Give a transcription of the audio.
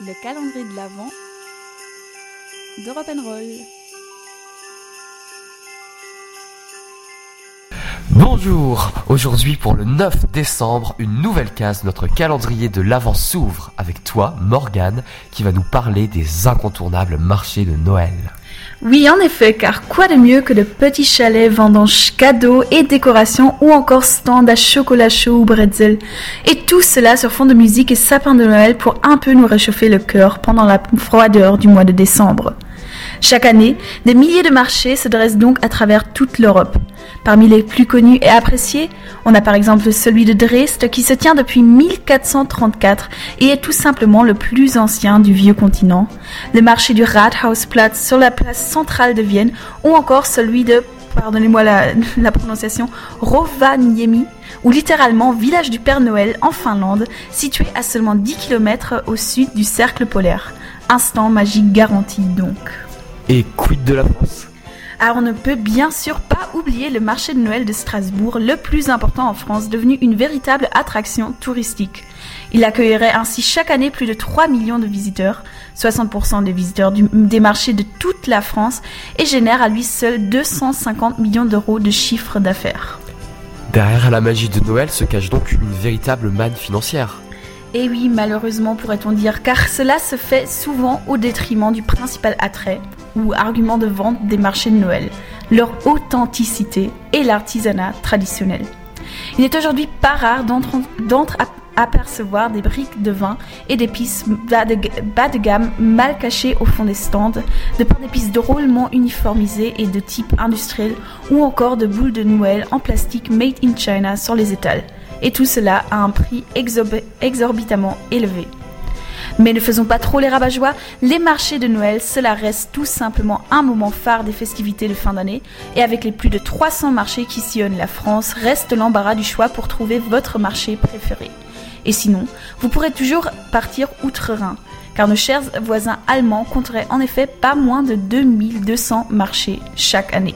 le calendrier de l'Avent de Rock'n'Roll. Bonjour Aujourd'hui pour le 9 décembre, une nouvelle case notre calendrier de l'Avent s'ouvre avec toi, Morgane, qui va nous parler des incontournables marchés de Noël. Oui, en effet, car quoi de mieux que de petits chalets vendant cadeaux et décorations ou encore stands à chocolat chaud ou bretzel. Et tout cela sur fond de musique et sapin de Noël pour un peu nous réchauffer le cœur pendant la froideur du mois de décembre. Chaque année, des milliers de marchés se dressent donc à travers toute l'Europe. Parmi les plus connus et appréciés, on a par exemple celui de Dresde qui se tient depuis 1434 et est tout simplement le plus ancien du vieux continent, le marché du Rathausplatz sur la place centrale de Vienne ou encore celui de, pardonnez-moi la, prononciation, Rovaniemi ou littéralement village du Père Noël en Finlande, situé à seulement 10 km au sud du cercle polaire. Instant magique garanti donc. Et quid de la France alors on ne peut bien sûr pas oublier le marché de Noël de Strasbourg, le plus important en France, devenu une véritable attraction touristique. Il accueillerait ainsi chaque année plus de 3 millions de visiteurs, 60% des visiteurs des marchés de toute la France, et génère à lui seul 250 millions d'euros de chiffre d'affaires. Derrière la magie de Noël se cache donc une véritable manne financière. Et oui, malheureusement pourrait-on dire, car cela se fait souvent au détriment du principal attrait ou argument de vente des marchés de Noël, leur authenticité et l'artisanat traditionnel. Il n'est aujourd'hui pas rare d'entreapercevoir des briques de vin et d'épices bas de, bas de gamme mal cachées au fond des stands, de pains d'épices drôlement uniformisés et de type industriel, ou encore de boules de Noël en plastique made in China sur les étals et tout cela à un prix exorbitamment élevé. Mais ne faisons pas trop les rabat les marchés de Noël, cela reste tout simplement un moment phare des festivités de fin d'année, et avec les plus de 300 marchés qui sillonnent la France, reste l'embarras du choix pour trouver votre marché préféré. Et sinon, vous pourrez toujours partir outre-Rhin, car nos chers voisins allemands compteraient en effet pas moins de 2200 marchés chaque année.